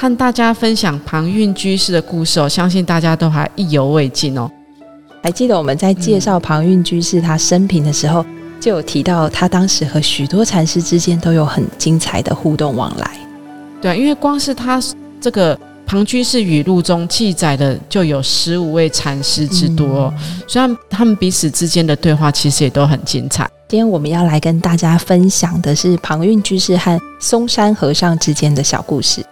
和大家分享庞蕴居士的故事哦，相信大家都还意犹未尽哦。还记得我们在介绍庞蕴居士他生平的时候，就有提到他当时和许多禅师之间都有很精彩的互动往来。对，因为光是他这个庞居士语录中记载的就有十五位禅师之多，虽然他们彼此之间的对话其实也都很精彩。今天我们要来跟大家分享的是庞蕴居士和嵩山和尚之间的小故事。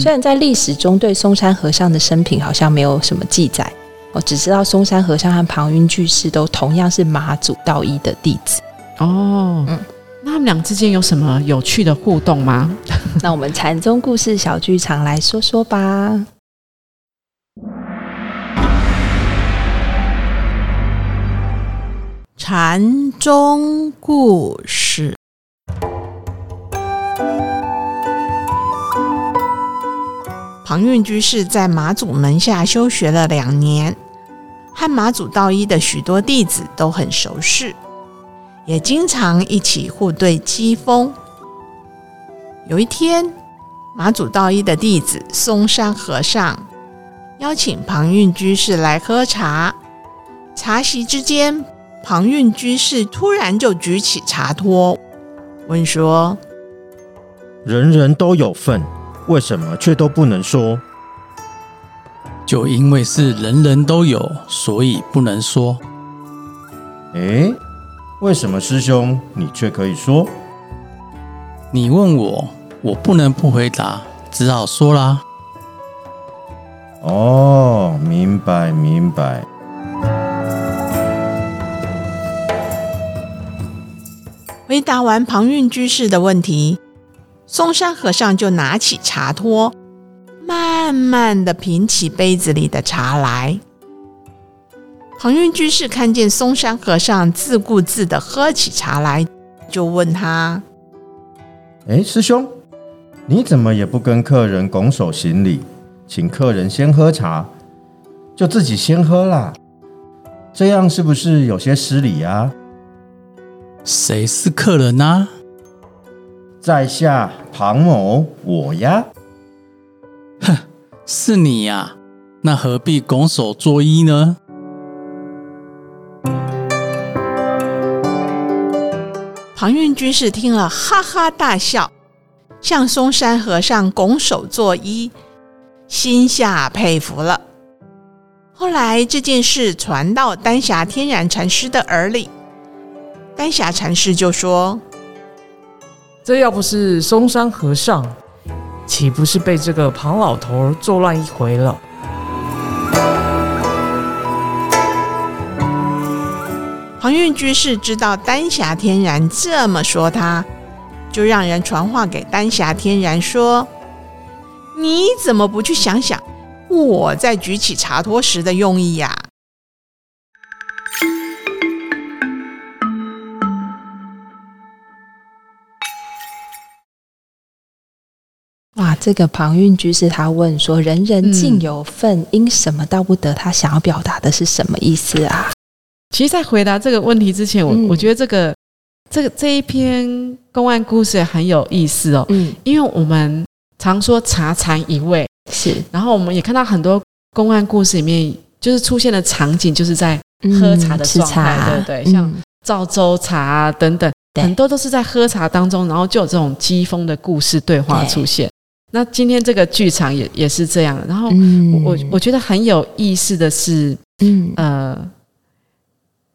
虽然在历史中对嵩山和尚的生平好像没有什么记载，我只知道嵩山和尚和庞云居士都同样是马祖道一的弟子。哦，嗯，那他们俩之间有什么有趣的互动吗？那我们禅宗故事小剧场来说说吧。禅宗故事。庞蕴居士在马祖门下修学了两年，和马祖道一的许多弟子都很熟识，也经常一起互对机锋。有一天，马祖道一的弟子嵩山和尚邀请庞蕴居士来喝茶。茶席之间，庞蕴居士突然就举起茶托，问说：“人人都有份。”为什么却都不能说？就因为是人人都有，所以不能说。哎，为什么师兄你却可以说？你问我，我不能不回答，只好说啦。哦，明白明白。回答完庞蕴居士的问题。嵩山和尚就拿起茶托，慢慢的品起杯子里的茶来。恒运居士看见嵩山和尚自顾自的喝起茶来，就问他：“哎，师兄，你怎么也不跟客人拱手行礼，请客人先喝茶，就自己先喝啦？这样是不是有些失礼啊？”“谁是客人呢？”在下庞某，我呀。哼，是你呀？那何必拱手作揖呢？庞蕴居士听了，哈哈大笑，向嵩山和尚拱手作揖，心下佩服了。后来这件事传到丹霞天然禅师的耳里，丹霞禅师就说。这要不是嵩山和尚，岂不是被这个庞老头作乱一回了？庞蕴居士知道丹霞天然这么说，他就让人传话给丹霞天然说：“你怎么不去想想我在举起茶托时的用意呀？”，这个庞蕴居士他问说：“人人尽有份，因什么道不得？”他想要表达的是什么意思啊？其实，在回答这个问题之前，我我觉得这个这个这一篇公案故事也很有意思哦。嗯，因为我们常说茶禅一味是，然后我们也看到很多公案故事里面，就是出现的场景，就是在喝茶的状态，对不对？像赵州茶啊等等，很多都是在喝茶当中，然后就有这种机锋的故事对话出现。那今天这个剧场也也是这样，然后我我觉得很有意思的是，嗯。呃，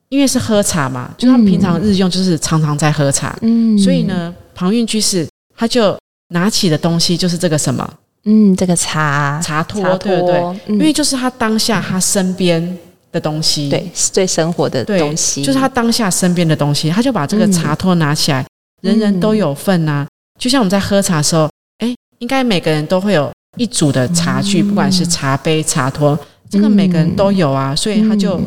因为是喝茶嘛，就他们平常日用就是常常在喝茶，嗯，所以呢，庞蕴居士他就拿起的东西就是这个什么，嗯，这个茶。茶托，对不对？因为就是他当下他身边的东西，对，是最生活的东西，就是他当下身边的东西，他就把这个茶托拿起来，人人都有份呐，就像我们在喝茶的时候。应该每个人都会有一组的茶具，不管是茶杯、茶托，这个每个人都有啊，所以他就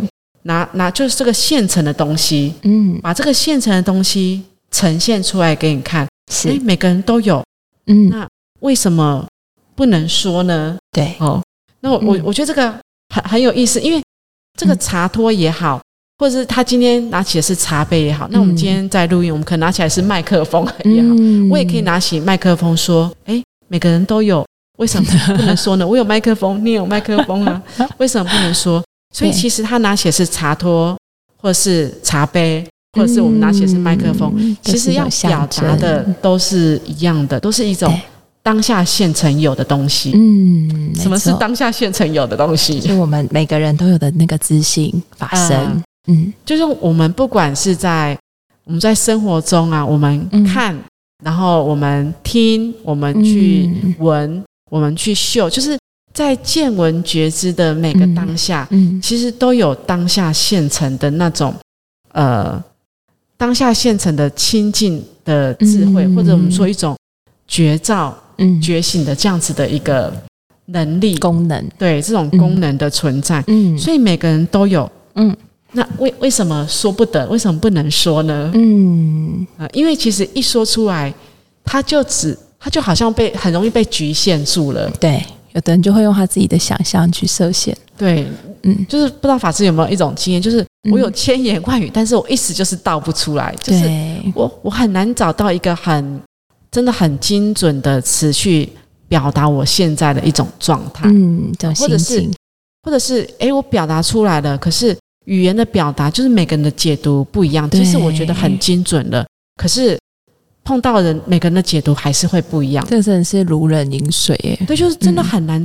拿拿就是这个现成的东西，嗯，把这个现成的东西呈现出来给你看，是。每个人都有，嗯，那为什么不能说呢？对，哦，那我我我觉得这个很很有意思，因为这个茶托也好。或者是他今天拿起的是茶杯也好，那我们今天在录音，我们可能拿起来是麦克风也好，我也可以拿起麦克风说：“哎，每个人都有，为什么不能说呢？我有麦克风，你有麦克风啊，为什么不能说？所以其实他拿写是茶托，或者是茶杯，或者是我们拿写是麦克风，其实要表达的都是一样的，都是一种当下现成有的东西。嗯，什么是当下现成有的东西？就我们每个人都有的那个自信法身。嗯，就是我们不管是在我们在生活中啊，我们看，然后我们听，我们去闻，我们去嗅，就是在见闻觉知的每个当下，嗯，其实都有当下现成的那种呃，当下现成的清净的智慧，或者我们说一种觉照、嗯。觉醒的这样子的一个能力。功能，对这种功能的存在，嗯，所以每个人都有，嗯。那为为什么说不得？为什么不能说呢？嗯啊，因为其实一说出来，他就只他就好像被很容易被局限住了。对，有的人就会用他自己的想象去设限。对，嗯，就是不知道法师有没有一种经验，就是我有千言万语，但是我一时就是道不出来，就是我我很难找到一个很真的很精准的词去表达我现在的一种状态。嗯，或者是或者是哎，我表达出来了，可是。语言的表达就是每个人的解读不一样，其实我觉得很精准的。可是碰到人，每个人的解读还是会不一样。这真的是如人饮水耶！对，就是真的很难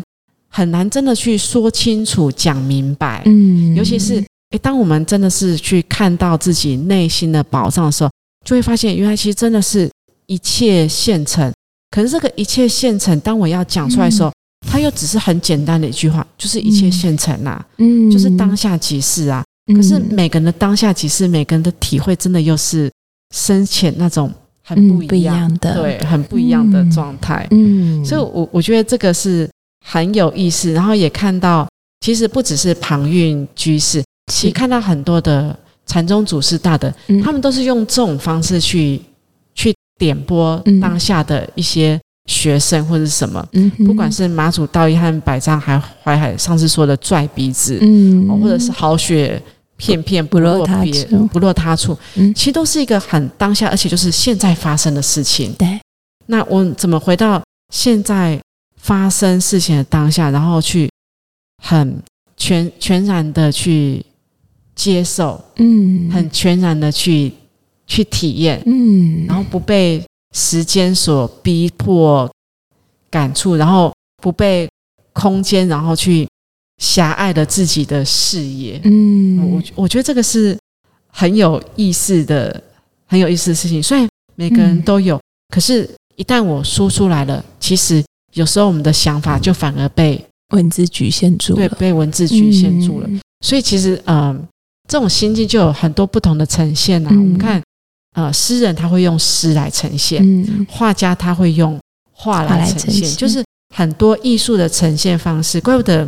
很难真的去说清楚、讲明白。嗯，尤其是诶，当我们真的是去看到自己内心的宝藏的时候，就会发现原来其实真的是一切现成。可是这个一切现成，当我要讲出来的时候。他又只是很简单的一句话，就是一切现成啊，嗯，就是当下即是啊。可是每个人的当下其实，每个人的体会真的又是深浅那种很不一样的，对，很不一样的状态。嗯，所以，我我觉得这个是很有意思。然后也看到，其实不只是庞韵居士，其实看到很多的禅宗祖师大的，他们都是用这种方式去去点拨当下的一些。学生或者什么，不管是马祖道一和百丈还淮海上次说的拽鼻子，嗯，或者是好雪片片不落别不落他处，其实都是一个很当下，而且就是现在发生的事情。对，那我怎么回到现在发生事情的当下，然后去很全全然的去接受，嗯，很全然的去去体验，嗯，然后不被。时间所逼迫、感触，然后不被空间，然后去狭隘了自己的视野。嗯，我我觉得这个是很有意思的、很有意思的事情。虽然每个人都有，可是，一旦我说出来了，其实有时候我们的想法就反而被文字局限住了，对，被文字局限住了。所以，其实，嗯，这种心境就有很多不同的呈现啊。我们看。呃，诗人他会用诗来呈现，画家他会用画来呈现，就是很多艺术的呈现方式。怪不得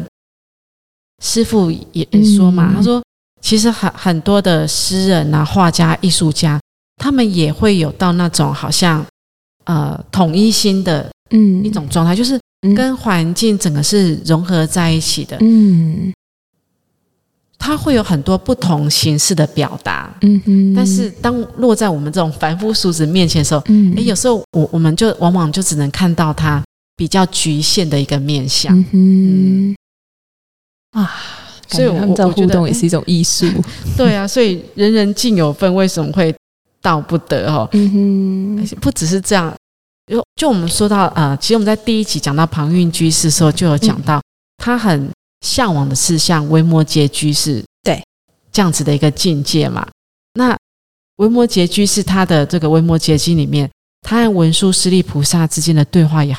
师傅也说嘛，他说其实很很多的诗人啊、画家、艺术家，他们也会有到那种好像呃统一心的嗯一种状态，就是跟环境整个是融合在一起的。嗯。它会有很多不同形式的表达，嗯哼。但是当落在我们这种凡夫俗子面前的时候，嗯，哎，有时候我我们就往往就只能看到它比较局限的一个面相，嗯啊，所以我们在互动也是一种艺术，对啊，所以人人尽有份，为什么会到不得？哈，嗯哼，不只是这样，就就我们说到啊，其实我们在第一集讲到庞韵居士的时候，就有讲到他很。向往的是像维摩诘居士对这样子的一个境界嘛？那维摩诘居士他的这个《维摩诘经》里面，他和文殊师利菩萨之间的对话也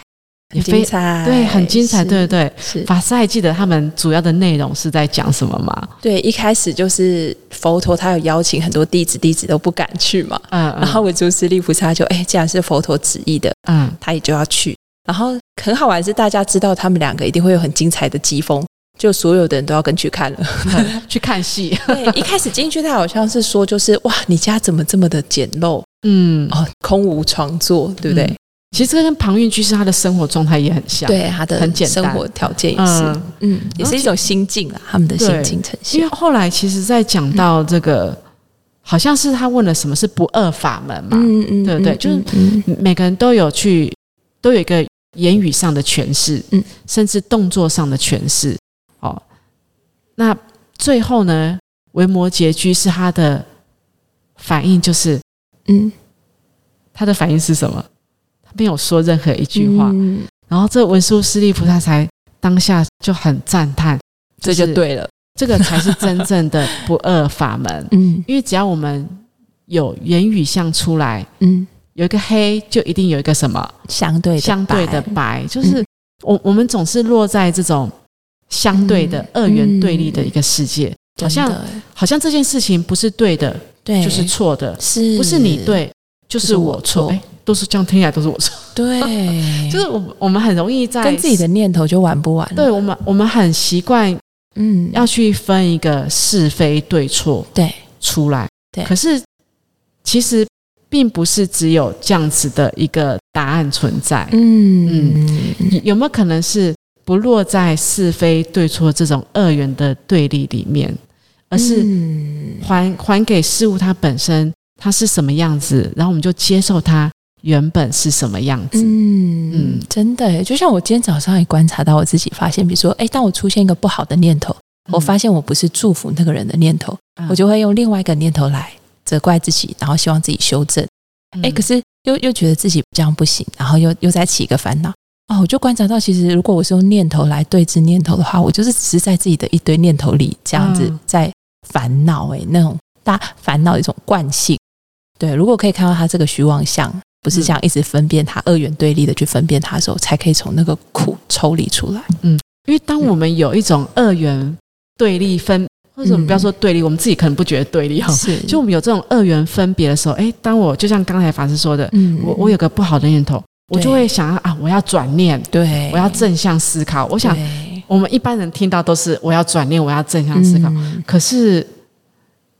也非常对，很精彩，对对对。是法师还记得他们主要的内容是在讲什么吗？对，一开始就是佛陀他有邀请很多弟子，弟子都不敢去嘛。嗯，然后文殊师利菩萨就哎，既然是佛陀旨意的，嗯，他也就要去。然后很好玩是，大家知道他们两个一定会有很精彩的疾风，就所有的人都要跟去看了，去看戏。对，一开始进去，他好像是说，就是哇，你家怎么这么的简陋？嗯，哦，空无床坐，对不对？其实这跟庞韵居士他的生活状态也很像，对他的很简单，生活条件也是，嗯，也是一种心境啊，他们的心境呈现。因为后来其实，在讲到这个，好像是他问了什么是不二法门嘛，嗯嗯，对不对？就是每个人都有去，都有一个言语上的诠释，嗯，甚至动作上的诠释。哦，那最后呢，维摩诘居士他的反应就是，嗯，他的反应是什么？他没有说任何一句话，然后这文殊师利菩萨才当下就很赞叹，这就对了，这个才是真正的不二法门。嗯，因为只要我们有言语相出来，嗯，有一个黑，就一定有一个什么？相对相对的白，就是我我们总是落在这种相对的二元对立的一个世界，好像好像这件事情不是对的，对，就是错的，是。不是你对，就是我错。都是这样听起来都是我错，对，就是我我们很容易在跟自己的念头就玩不完。对我们我们很习惯，嗯，要去分一个是非对错，对，出来。对，可是其实并不是只有这样子的一个答案存在。嗯。嗯，有没有可能是不落在是非对错这种二元的对立里面，而是还还给事物它本身它是什么样子，然后我们就接受它。原本是什么样子？嗯嗯，真的，就像我今天早上也观察到我自己，发现，比如说，哎，当我出现一个不好的念头，我发现我不是祝福那个人的念头，我就会用另外一个念头来责怪自己，然后希望自己修正。哎，可是又又觉得自己这样不行，然后又又再起一个烦恼。哦，我就观察到，其实如果我是用念头来对峙念头的话，我就是只是在自己的一堆念头里这样子在烦恼。哎，那种大烦恼的一种惯性。对，如果可以看到他这个虚妄相。不是这样一直分辨它二元对立的去分辨它的时候，才可以从那个苦抽离出来。嗯，因为当我们有一种二元对立分，或者我们不要说对立，我们自己可能不觉得对立哈。是，就我们有这种二元分别的时候，哎，当我就像刚才法师说的，嗯，我我有个不好的念头，我就会想要啊，我要转念，对，我要正向思考。我想，我们一般人听到都是我要转念，我要正向思考，可是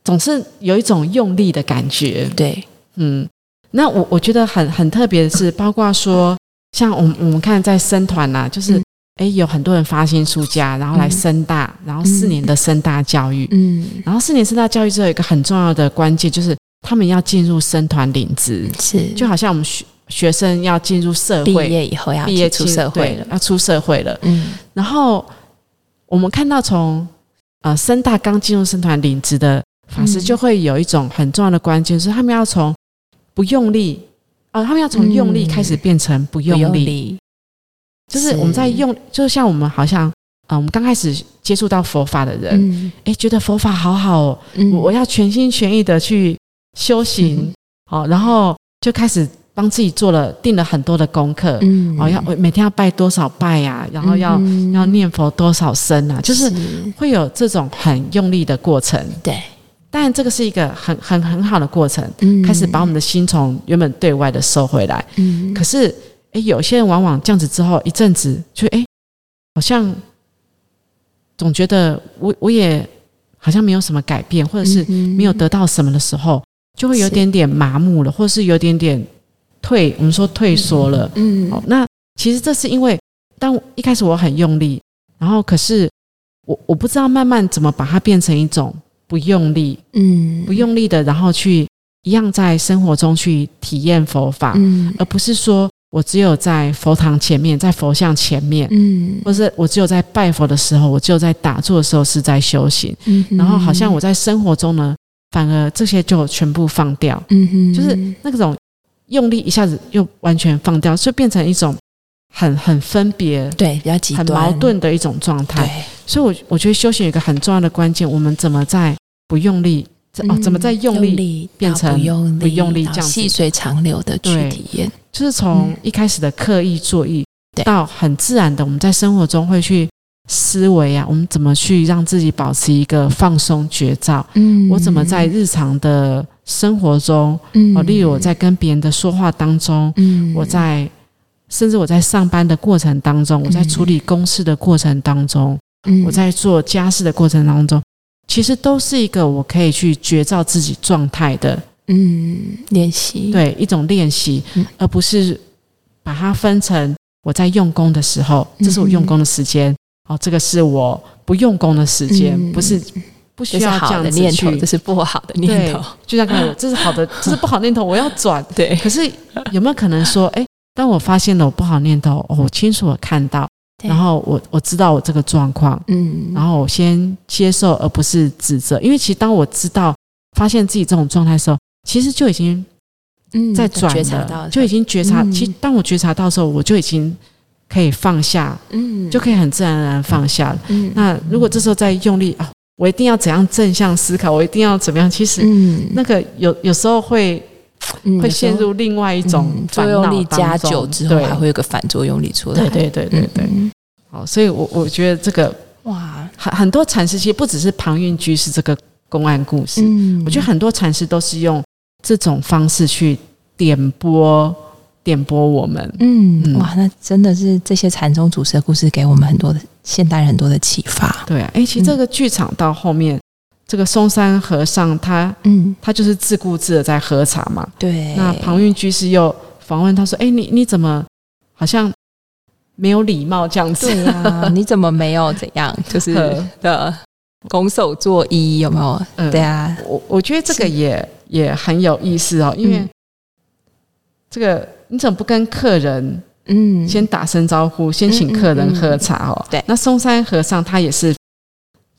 总是有一种用力的感觉。对，嗯。那我我觉得很很特别的是，包括说，像我们我们看在生团呐，就是哎有很多人发心出家，然后来深大，然后四年的深大教育，嗯，然后四年深大教育之后，一个很重要的关键就是他们要进入生团领职，是。就好像我们学学生要进入社会，毕业以后要毕业出社会了，要出社会了，嗯，然后我们看到从呃深大刚进入生团领职的法师，就会有一种很重要的关键，是他们要从。不用力啊！他们要从用力开始变成不用力，就是我们在用，就像我们好像啊，我们刚开始接触到佛法的人，哎，觉得佛法好好，哦，我要全心全意的去修行，好，然后就开始帮自己做了定了很多的功课，哦，要每天要拜多少拜呀，然后要要念佛多少声啊，就是会有这种很用力的过程，对。当然，这个是一个很很很好的过程，开始把我们的心从原本对外的收回来。嗯。可是，哎，有些人往往这样子之后一阵子，就哎，好像总觉得我我也好像没有什么改变，或者是没有得到什么的时候，就会有点点麻木了，或者是有点点退，我们说退缩了。嗯，好，那其实这是因为当一开始我很用力，然后可是我我不知道慢慢怎么把它变成一种。不用力，嗯，不用力的，然后去一样在生活中去体验佛法，嗯，而不是说我只有在佛堂前面，在佛像前面，嗯，或是我只有在拜佛的时候，我只有在打坐的时候是在修行，嗯，然后好像。我在生活中呢，反而这些就全部放掉，嗯哼，就是那种用力一下子又完全放掉，就变成一种很很分别，对，比较极端、很矛盾的一种状态。所以，我我觉得修行有一个很重要的关键，我们怎么在不用力哦？怎么在用力变成不用力，这样细水长流的去体验？就是从一开始的刻意作意，到很自然的，我们在生活中会去思维啊，我们怎么去让自己保持一个放松觉照？嗯，我怎么在日常的生活中，嗯，例如我在跟别人的说话当中，嗯，我在甚至我在上班的过程当中，我在处理公事的过程当中，我在做家事的过程当中，其实都是一个我可以去觉照自己状态的，嗯，练习，对，一种练习，而不是把它分成我在用功的时候，这是我用功的时间，哦，这个是我不用功的时间，不是。不需要这样的念头，这是不好的念头。就像刚才，这是好的，这是不好念头，我要转。对，可是有没有可能说，哎，当我发现了我不好念头，我清楚的看到，然后我我知道我这个状况，嗯，然后我先接受，而不是指责。因为其实当我知道发现自己这种状态的时候，其实就已经在转了，就已经觉察。其实当我觉察到的时候，我就已经可以放下，嗯，就可以很自然而然放下。嗯，那如果这时候再用力啊。我一定要怎样正向思考？我一定要怎么样？其实，那个有有时候会会陷入另外一种作用力加久之后，还会有个反作用力出来。对对对对对。好，所以我我觉得这个哇，很很多禅师其实不只是庞蕴居士这个公案故事，我觉得很多禅师都是用这种方式去点拨。点拨我们，嗯，哇，那真的是这些禅宗祖师的故事，给我们很多的现代人很多的启发。对啊，哎，其实这个剧场到后面，这个嵩山和尚他，嗯，他就是自顾自的在喝茶嘛。对。那庞蕴居士又访问他说：“哎，你你怎么好像没有礼貌这样子？对呀，你怎么没有怎样？就是的，拱手作揖有没有？嗯，对啊。我我觉得这个也也很有意思哦，因为这个。你怎么不跟客人嗯先打声招呼，先请客人喝茶哦？对，那嵩山和尚他也是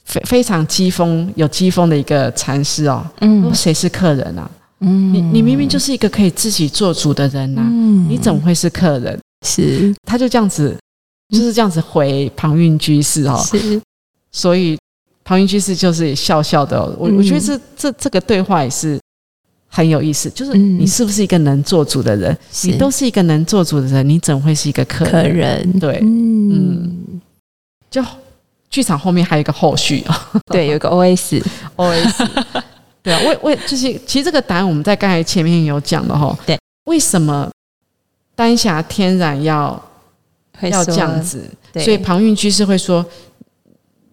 非非常机锋有机锋的一个禅师哦。嗯，谁是客人啊？嗯，你你明明就是一个可以自己做主的人呐，嗯你怎么会是客人？是，他就这样子就是这样子回庞蕴居士哦。是，所以庞蕴居士就是笑笑的。我我觉得这这这个对话也是。很有意思，就是你是不是一个能做主的人？你都是一个能做主的人，你怎会是一个客客人？对，嗯，就剧场后面还有一个后续。啊，对，有一个 O S O S，对啊，为为就是其实这个答案我们在刚才前面有讲了哈，对，为什么丹霞天然要要这样子？所以庞蕴居士会说，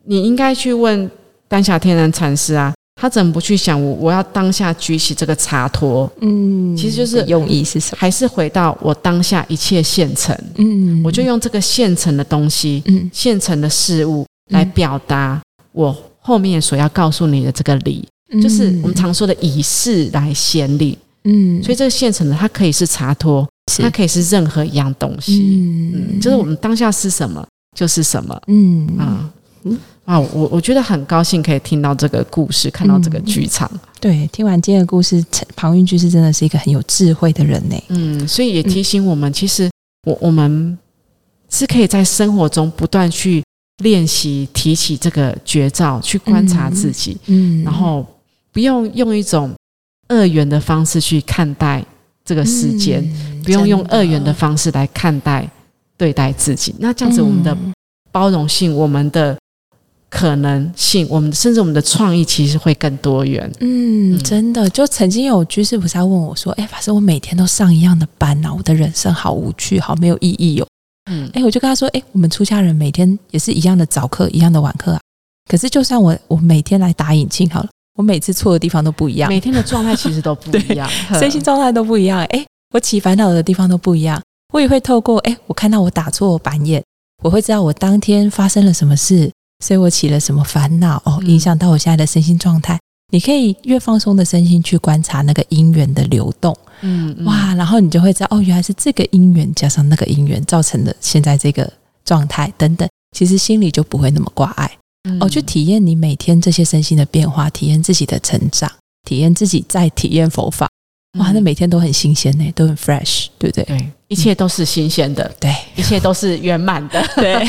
你应该去问丹霞天然禅师啊。他怎么不去想我？我要当下举起这个茶托，嗯，其实就是用意是什么？还是回到我当下一切现成，嗯，我就用这个现成的东西，嗯，现成的事物来表达我后面所要告诉你的这个理，就是我们常说的以事来显理，嗯，所以这个现成的它可以是茶托，它可以是任何一样东西，嗯，就是我们当下是什么就是什么，嗯。啊。啊，我我觉得很高兴可以听到这个故事，看到这个剧场。对，听完今天的故事，庞蕴居士真的是一个很有智慧的人呢。嗯，所以也提醒我们，其实我我们是可以在生活中不断去练习，提起这个绝招，去观察自己。嗯，然后不用用一种二元的方式去看待这个世间，不用用二元的方式来看待对待自己。那这样子，我们的包容性，我们的。可能性，我们甚至我们的创意其实会更多元。嗯，真的，就曾经有居士菩萨问我说：“哎，法师，我每天都上一样的班呐，我的人生好无趣，好没有意义哦。”嗯，哎，我就跟他说：“哎，我们出家人每天也是一样的早课，一样的晚课啊。可是，就算我我每天来打引磬好了，我每次错的地方都不一样，每天的状态其实都不一样，身心状态都不一样。哎，我起烦恼的地方都不一样。我也会透过哎，我看到我打错板眼，我会知道我当天发生了什么事。”所以我起了什么烦恼哦，影响到我现在的身心状态。你可以越放松的身心去观察那个因缘的流动，嗯，哇，然后你就会知道哦，原来是这个因缘加上那个因缘造成的现在这个状态等等。其实心里就不会那么挂碍哦，去体验你每天这些身心的变化，体验自己的成长，体验自己在体验佛法。哇，那每天都很新鲜呢，都很 fresh，对不对？对，一切都是新鲜的，对，一切都是圆满的，对。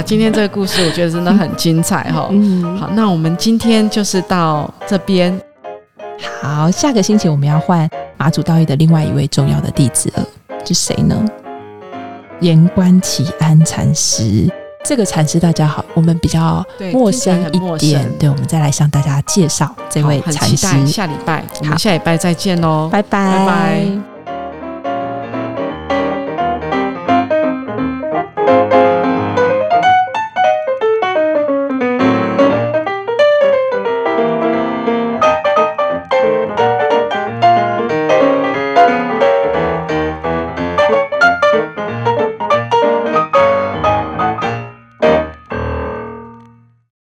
哇，今天这个故事我觉得真的很精彩哈。嗯，好，那我们今天就是到这边。好，下个星期我们要换马祖道义的另外一位重要的弟子了，是谁呢？严关启安禅师。这个禅师大家好，我们比较陌生一点，对，我们再来向大家介绍这位禅师。下礼拜，我们下礼拜再见喽，拜拜，拜拜。